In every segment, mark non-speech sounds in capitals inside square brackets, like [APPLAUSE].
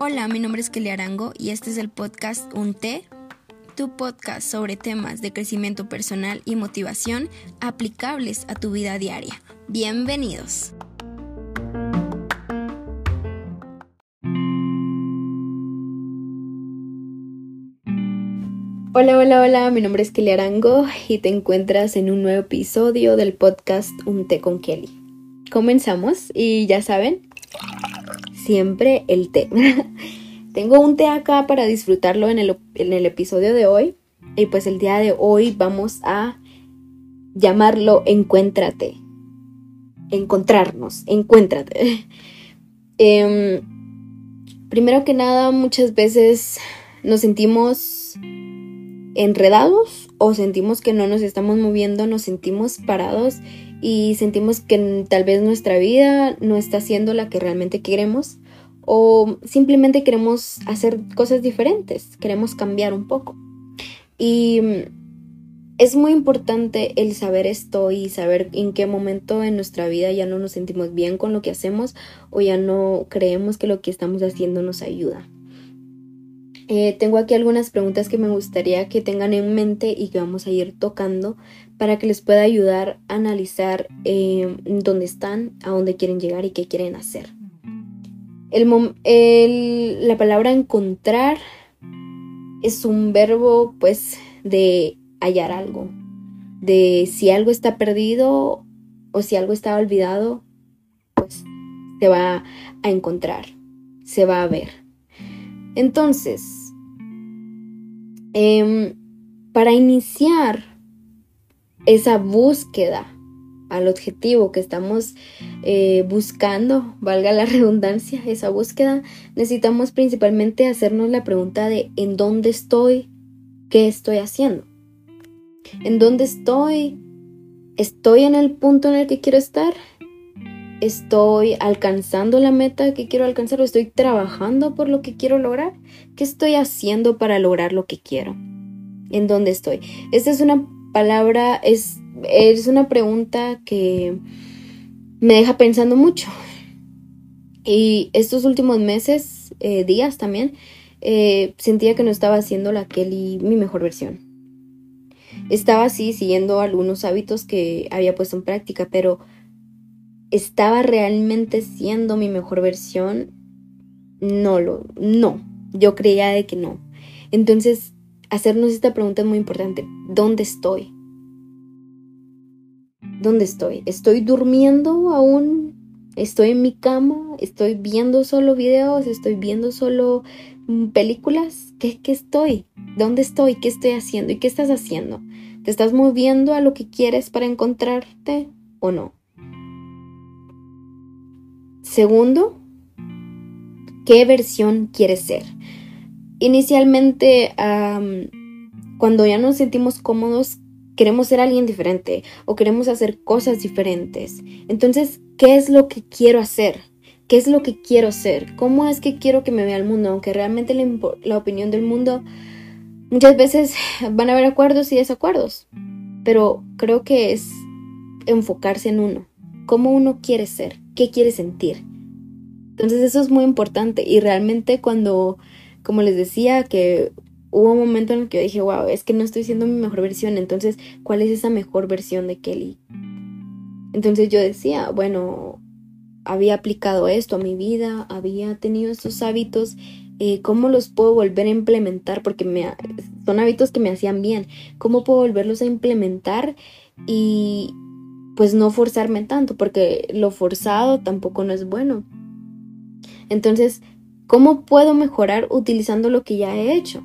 Hola, mi nombre es Kelly Arango y este es el podcast Un Té, tu podcast sobre temas de crecimiento personal y motivación aplicables a tu vida diaria. Bienvenidos. Hola, hola, hola, mi nombre es Kelly Arango y te encuentras en un nuevo episodio del podcast Un té con Kelly. Comenzamos y ya saben, siempre el té. [LAUGHS] Tengo un té acá para disfrutarlo en el, en el episodio de hoy. Y pues el día de hoy vamos a llamarlo Encuéntrate. Encontrarnos, encuéntrate. [LAUGHS] Em, primero que nada, muchas veces nos sentimos enredados o sentimos que no nos estamos moviendo, nos sentimos parados y sentimos que tal vez nuestra vida no está siendo la que realmente queremos o simplemente queremos hacer cosas diferentes, queremos cambiar un poco. Y es muy importante el saber esto y saber en qué momento en nuestra vida ya no nos sentimos bien con lo que hacemos o ya no creemos que lo que estamos haciendo nos ayuda. Eh, tengo aquí algunas preguntas que me gustaría que tengan en mente y que vamos a ir tocando para que les pueda ayudar a analizar eh, dónde están, a dónde quieren llegar y qué quieren hacer. El, la palabra encontrar es un verbo pues de hallar algo, de si algo está perdido o si algo está olvidado, pues se va a encontrar, se va a ver. Entonces, em, para iniciar esa búsqueda al objetivo que estamos eh, buscando, valga la [LAUGHS] redundancia, esa búsqueda, necesitamos principalmente hacernos la pregunta de ¿en dónde estoy? ¿Qué estoy haciendo? ¿En dónde estoy? ¿Estoy en el punto en el que quiero estar? ¿Estoy alcanzando la meta que quiero alcanzar o estoy trabajando por lo que quiero lograr? ¿Qué estoy haciendo para lograr lo que quiero? ¿En dónde estoy? Esta es una palabra, es, es una pregunta que me deja pensando mucho. Y estos últimos meses, eh, días también, eh, sentía que no estaba haciendo la Kelly mi mejor versión. Estaba así siguiendo algunos hábitos que había puesto en práctica, pero ¿estaba realmente siendo mi mejor versión? No lo, no. Yo creía de que no. Entonces, hacernos esta pregunta es muy importante. ¿Dónde estoy? ¿Dónde estoy? ¿Estoy durmiendo aún? ¿Estoy en mi cama? ¿Estoy viendo solo videos? ¿Estoy viendo solo mm, películas? ¿Qué, ¿Qué estoy? ¿Dónde estoy? ¿Qué estoy haciendo? ¿Y qué estás haciendo? ¿Te estás moviendo a lo que quieres para encontrarte o no? Segundo, ¿qué versión quieres ser? Inicialmente, cuando ya nos sentimos cómodos, queremos ser alguien diferente o queremos hacer cosas diferentes. Entonces, ¿qué es lo que quiero hacer? ¿Qué es lo que quiero ser? ¿Cómo es que quiero que me vea el mundo? Aunque realmente la, la opinión del mundo muchas veces [LAUGHS] van a haber acuerdos y desacuerdos. Pero creo que es enfocarse en uno. ¿Cómo uno quiere ser? qué quiere sentir. Entonces eso es muy importante y realmente cuando, como les decía, que hubo un momento en el que yo dije, wow, es que no estoy siendo mi mejor versión, entonces, ¿cuál es esa mejor versión de Kelly? Entonces yo decía, bueno, había aplicado esto a mi vida, había tenido estos hábitos, eh, ¿cómo los puedo volver a implementar? Porque son hábitos que me hacían bien, ¿cómo puedo volverlos a implementar? Y, pues no forzarme tanto, porque lo forzado tampoco no es bueno. Entonces, ¿cómo puedo mejorar utilizando lo que ya he hecho?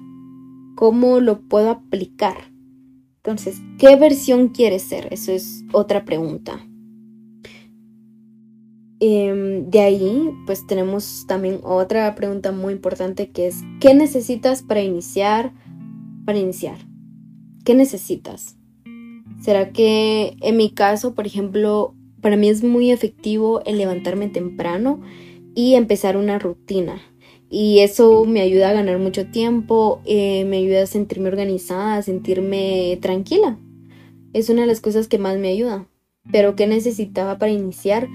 ¿Cómo lo puedo aplicar? Entonces, ¿qué versión quieres ser? Eso es otra pregunta. Em, de ahí, pues tenemos también otra pregunta muy importante que es, ¿qué necesitas para iniciar? Para iniciar. ¿Qué necesitas? ¿Será que en mi caso, por ejemplo, para mí es muy efectivo el levantarme temprano y empezar una rutina? Y eso me ayuda a ganar mucho tiempo, eh, me ayuda a sentirme organizada, a sentirme tranquila. Es una de las cosas que más me ayuda. pero ¿qué necesitaba para iniciar?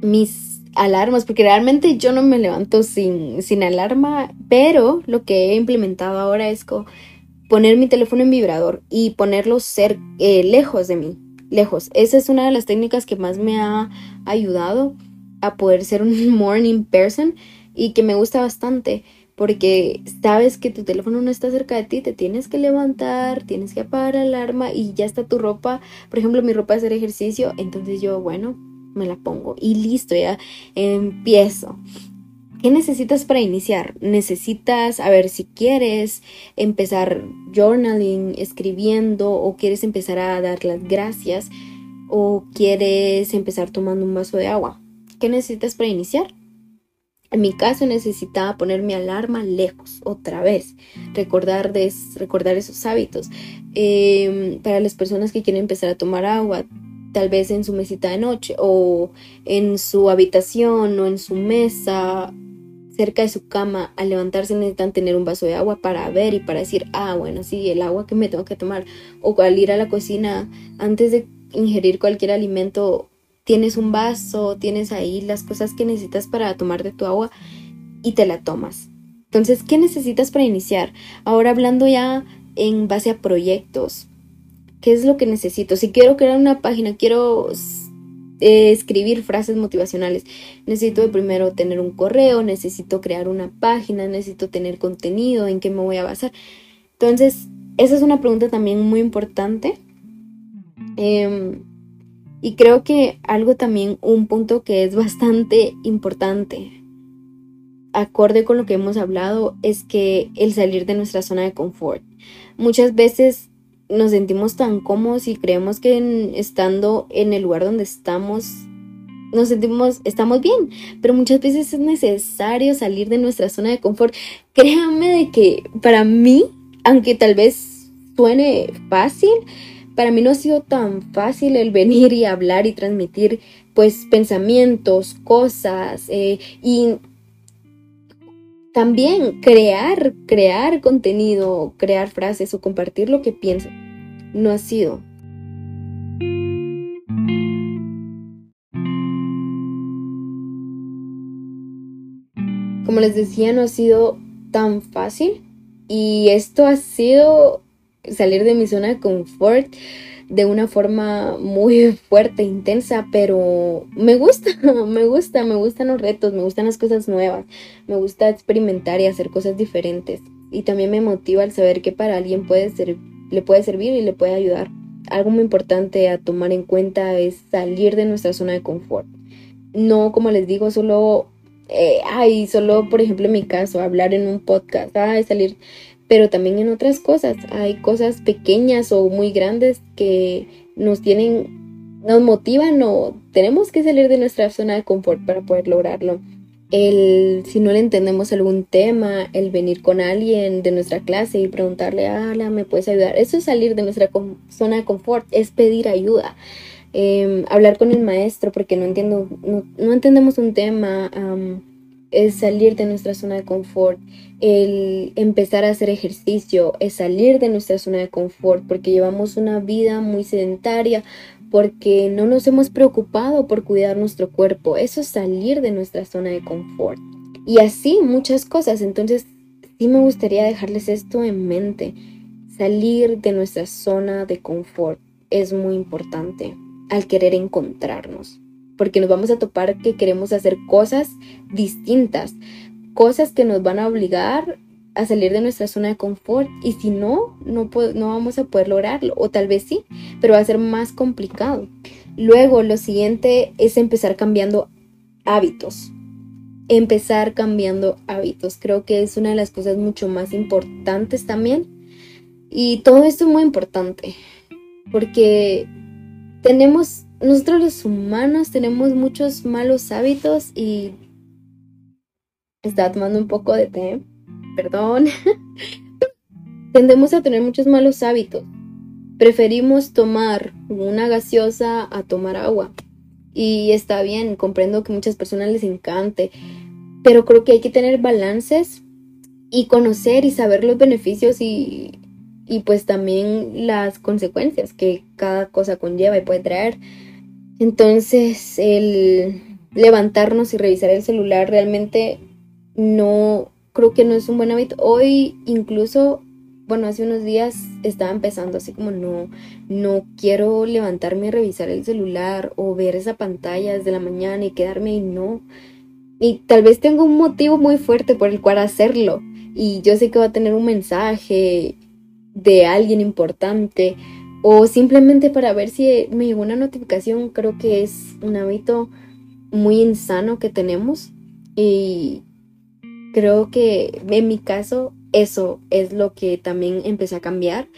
Mis alarmas, porque realmente yo no me levanto sin, sin alarma, pero lo que he implementado ahora es poner mi teléfono en vibrador y ponerlo ser, eh, lejos de mí, lejos. Esa es una de las técnicas que más me ha ayudado a poder ser un [LAUGHS] morning person y que me gusta bastante porque sabes que tu teléfono no está cerca de ti, te tienes que levantar, tienes que apagar la alarma y ya está tu ropa, por ejemplo mi ropa de hacer ejercicio, entonces yo, bueno, me la pongo y listo, ya empiezo. ¿Qué necesitas para iniciar? Necesitas, a ver, si quieres empezar journaling, escribiendo, o quieres empezar a dar las gracias, o quieres empezar tomando un vaso de agua. ¿Qué necesitas para iniciar? En mi caso necesitaba poner mi alarma lejos, otra vez, recordar, recordar esos hábitos. Em, para las personas que quieren empezar a tomar agua, tal vez en su mesita de noche o en su habitación o en su mesa, cerca de su cama, al levantarse necesitan tener un vaso de agua para ver y para decir, ah, bueno, sí, el agua que me tengo que tomar. O al ir a la cocina, antes de ingerir cualquier alimento, tienes un vaso, tienes ahí las cosas que necesitas para tomar de tu agua y te la tomas. Entonces, ¿qué necesitas para iniciar? Ahora hablando ya en base a proyectos, ¿qué es lo que necesito? Si quiero crear una página, quiero eh, escribir frases motivacionales, necesito primero tener un correo, necesito crear una página, necesito tener contenido, en qué me voy a basar. Entonces, esa es una pregunta también muy importante. Eh, y creo que algo también, un punto que es bastante importante, acorde con lo que hemos hablado, es que el salir de nuestra zona de confort. Muchas veces nos sentimos tan cómodos y creemos que estando en el lugar donde estamos nos sentimos, estamos bien, pero muchas veces es necesario salir de nuestra zona de confort. Créanme de que para mí, aunque tal vez suene fácil, para mí no ha sido tan fácil el venir y hablar y transmitir pues pensamientos, cosas eh, y también crear, crear contenido, crear frases o compartir lo que pienso. No ha sido. Como les decía, no ha sido tan fácil y esto ha sido salir de mi zona de confort de una forma muy [LAUGHS] fuerte, intensa, pero me gusta, [LAUGHS] me gusta, me gustan los retos, me gustan las cosas nuevas, me gusta experimentar y hacer cosas diferentes. Y también me motiva el saber que para alguien puede ser, le puede servir y le puede ayudar. Algo muy importante a tomar en cuenta es salir de nuestra zona de confort. No, como les digo, solo, eh, ay, solo, por ejemplo, en mi caso, hablar en un podcast, ay, salir pero también en otras cosas. Hay cosas pequeñas o muy grandes que nos tienen, nos motivan o tenemos que salir de nuestra zona de confort para poder lograrlo. El, si no le entendemos algún tema, el venir con alguien de nuestra clase y preguntarle, ala, ¿me puedes ayudar? Eso es salir de nuestra zona de confort, es pedir ayuda. Em, hablar con el maestro porque no entiendo, no, entendemos un tema es salir de nuestra zona de confort, el empezar a hacer ejercicio, es salir de nuestra zona de confort, porque llevamos una vida muy sedentaria, porque no nos hemos preocupado por cuidar nuestro cuerpo, eso es salir de nuestra zona de confort. Y así muchas cosas, entonces sí me gustaría dejarles esto en mente, salir de nuestra zona de confort es muy importante al querer encontrarnos porque nos vamos a topar que queremos hacer cosas distintas, cosas que nos van a obligar a salir de nuestra zona de confort y si no, no, no vamos a poder lograrlo, o tal vez sí, pero va a ser más complicado. Luego, lo siguiente es empezar cambiando hábitos. Empezar cambiando hábitos. Creo que es una de las cosas mucho más importantes también. Y todo esto es muy importante porque tenemos nosotros los humanos tenemos muchos malos hábitos y estaba tomando un poco de té, perdón. [LAUGHS] Tendemos a tener muchos malos hábitos. Preferimos tomar una gaseosa a tomar agua. Y está bien, comprendo que muchas personas les encante, pero creo que hay que tener balances y conocer y saber los beneficios y y pues también las consecuencias que cada cosa conlleva y puede traer. Entonces, el levantarnos y revisar el celular realmente no creo que no es un buen hábito. Hoy incluso, bueno, hace unos días estaba empezando así como no, no quiero levantarme y revisar el celular o ver esa pantalla desde la mañana y quedarme y no. Y tal vez tengo un motivo muy fuerte por el cual hacerlo. Y yo sé que va a tener un mensaje de alguien importante o simplemente para ver si me llegó una notificación. Creo que es un hábito muy insano que tenemos y creo que en mi caso eso es lo que también empecé a cambiar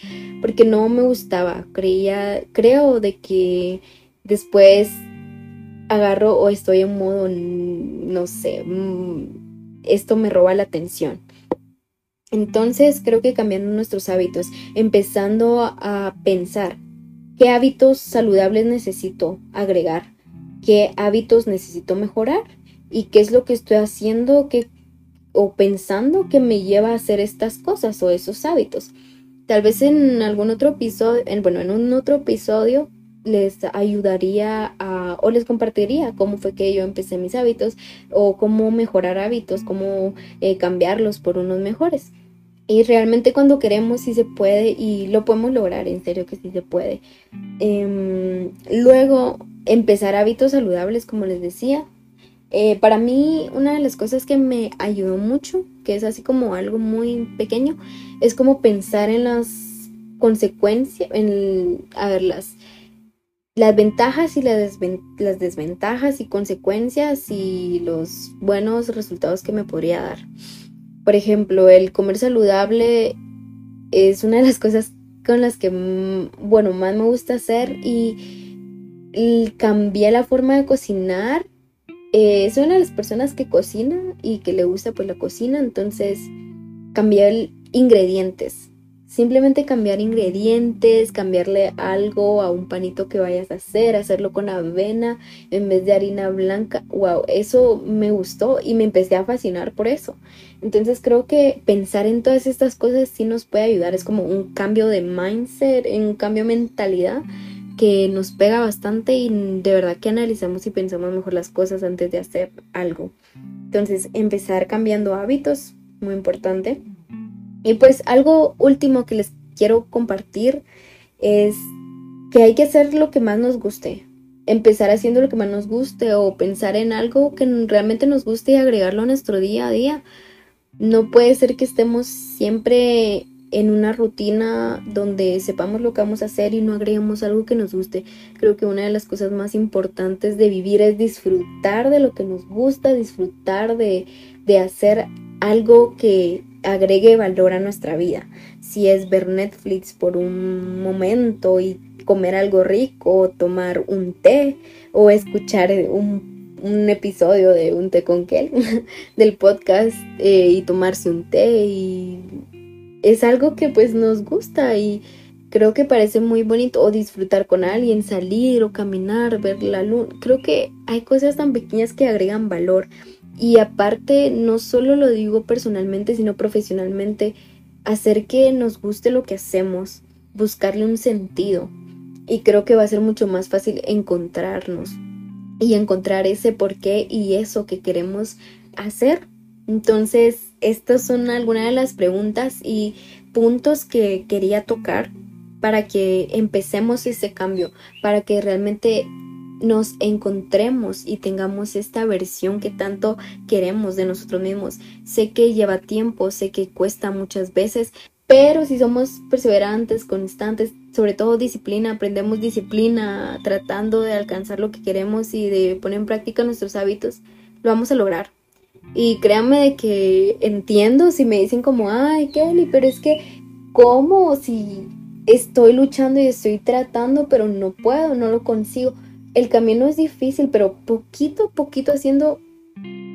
porque no me gustaba. Creía, creo de que después agarro o estoy en modo, no sé, mm, esto me roba la atención. Entonces creo que cambiando nuestros hábitos, empezando a pensar qué hábitos saludables necesito agregar, qué hábitos necesito mejorar y qué es lo que estoy haciendo que o pensando que me lleva a hacer estas cosas o esos hábitos. Tal vez en algún otro episodio, en, bueno, en un otro episodio les ayudaría a, o les compartiría cómo fue que yo empecé mis hábitos o cómo mejorar hábitos, cómo eh, cambiarlos por unos mejores. Y realmente cuando queremos sí se puede y lo podemos lograr, en serio que sí se puede. Em, luego, empezar hábitos saludables, como les decía, eh, para mí, una de las cosas que me ayudó mucho, que es así como algo muy pequeño, es como pensar en las consecuencias, en, a ver, las, las ventajas y las, las desventajas y consecuencias y los buenos resultados que me podría dar. Por ejemplo, el comer saludable es una de las cosas con las que, mm, bueno, más me gusta hacer y, cambié la forma de cocinar eh, soy una de las personas que cocina y que le gusta pues la cocina, entonces cambiar ingredientes. Simplemente cambiar ingredientes, cambiarle algo a un panito que vayas a hacer, hacerlo con avena en vez de harina blanca. Wow, eso me gustó y me empecé a fascinar por eso. Entonces creo que pensar en todas estas cosas sí nos puede ayudar. Es como un cambio de mindset, un cambio de mentalidad que nos pega bastante y de verdad que analizamos y pensamos mejor las cosas antes de hacer algo. Entonces, empezar cambiando hábitos, muy importante. Y pues algo último que les quiero compartir es que hay que hacer lo que más nos guste. Empezar haciendo lo que más nos guste o pensar en algo que realmente nos guste y agregarlo a nuestro día a día. No puede ser que estemos siempre en una rutina donde sepamos lo que vamos a hacer y no agreguemos algo que nos guste. Creo que una de las cosas más importantes de vivir es disfrutar de lo que nos gusta, disfrutar de, de hacer algo que agregue valor a nuestra vida. Si es ver Netflix por un momento y comer algo rico, tomar un té o escuchar un, un episodio de un té con Kel [LAUGHS] del podcast eh, y tomarse un té y es algo que pues nos gusta y creo que parece muy bonito o disfrutar con alguien, salir o caminar, ver la luna. Creo que hay cosas tan pequeñas que agregan valor y aparte no solo lo digo personalmente, sino profesionalmente, hacer que nos guste lo que hacemos, buscarle un sentido y creo que va a ser mucho más fácil encontrarnos y encontrar ese por qué y eso que queremos hacer. Entonces, estas son algunas de las preguntas y puntos que quería tocar para que empecemos ese cambio, para que realmente nos encontremos y tengamos esta versión que tanto queremos de nosotros mismos. Sé que lleva tiempo, sé que cuesta muchas veces, pero si somos perseverantes, constantes, sobre todo disciplina, aprendemos disciplina tratando de alcanzar lo que queremos y de poner en práctica nuestros hábitos, lo vamos a lograr. Y créanme de que entiendo si me dicen como, ay, Kelly, pero es que, ¿cómo? Si estoy luchando y estoy tratando, pero no puedo, no lo consigo. El camino es difícil, pero poquito a poquito haciendo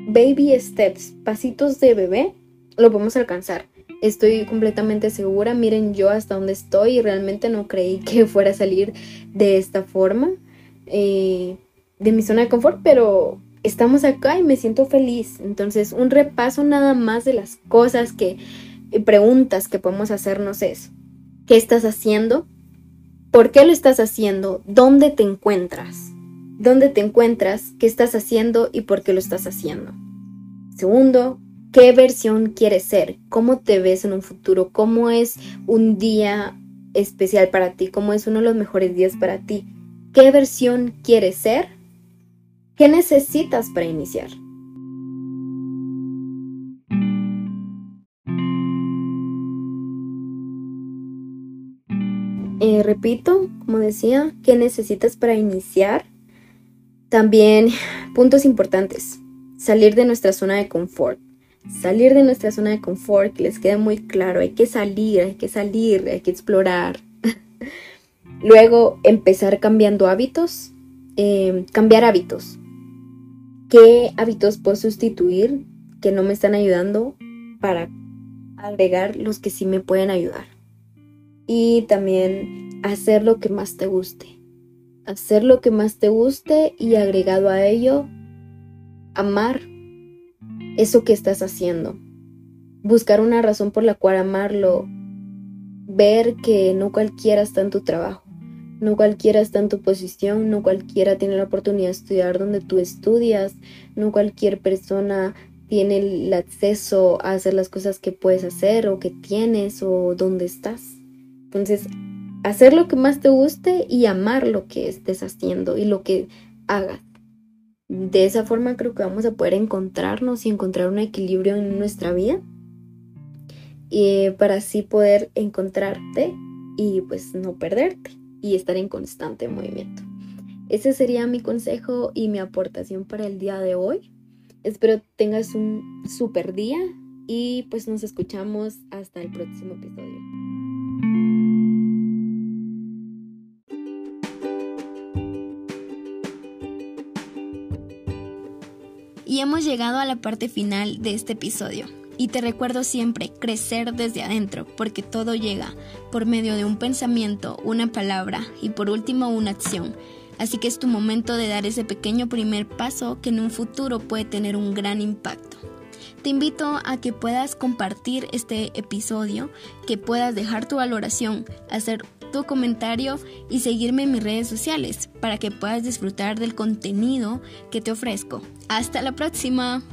baby steps, pasitos de bebé, lo podemos alcanzar. Estoy completamente segura. Miren yo hasta dónde estoy y realmente no creí que [LAUGHS] fuera a salir de esta forma, eh, de mi zona de confort, pero estamos acá y me siento feliz. Entonces, un repaso nada más de las cosas que, preguntas que podemos hacernos es, ¿Qué estás haciendo? ¿Por qué lo estás haciendo? ¿Dónde te encuentras? ¿Dónde te encuentras? ¿Qué estás haciendo y por qué lo estás haciendo? Segundo, ¿qué versión quieres ser? ¿Cómo te ves en un futuro? ¿Cómo es un día especial para ti? ¿Cómo es uno de los mejores días para ti? ¿Qué versión quieres ser? ¿Qué necesitas para iniciar? Eh, repito, como decía, ¿qué necesitas para iniciar? También puntos importantes. Salir de nuestra zona de confort. Salir de nuestra zona de confort, que les quede muy claro, hay que salir, hay que salir, hay que explorar. [LAUGHS] Luego, empezar cambiando hábitos. Em, cambiar hábitos. ¿Qué hábitos puedo sustituir que no me están ayudando para agregar los que sí me pueden ayudar? y también hacer lo que más te guste. Hacer lo que más te guste y agregado a ello, amar eso que estás haciendo. Buscar una razón por la cual amarlo. Ver que no cualquiera está en tu trabajo. No cualquiera está en tu posición, no cualquiera tiene la oportunidad de estudiar donde tú estudias, no cualquier persona tiene el acceso a hacer las cosas que puedes hacer o que tienes o donde estás. Entonces, hacer lo que más te guste y amar lo que estés haciendo y lo que hagas. De esa forma creo que vamos a poder encontrarnos y encontrar un equilibrio en nuestra vida. Y para así poder encontrarte y pues no perderte y estar en constante movimiento. Ese sería mi consejo y mi aportación para el día de hoy. Espero tengas un super día y pues nos escuchamos hasta el próximo episodio. Y hemos llegado a la parte final de este episodio. Y te recuerdo siempre crecer desde adentro, porque todo llega por medio de un pensamiento, una palabra y por último una acción. Así que es tu momento de dar ese pequeño primer paso que en un futuro puede tener un gran impacto. Te invito a que puedas compartir este episodio, que puedas dejar tu valoración, hacer tu comentario y seguirme en mis redes sociales para que puedas disfrutar del contenido que te ofrezco. Hasta la próxima.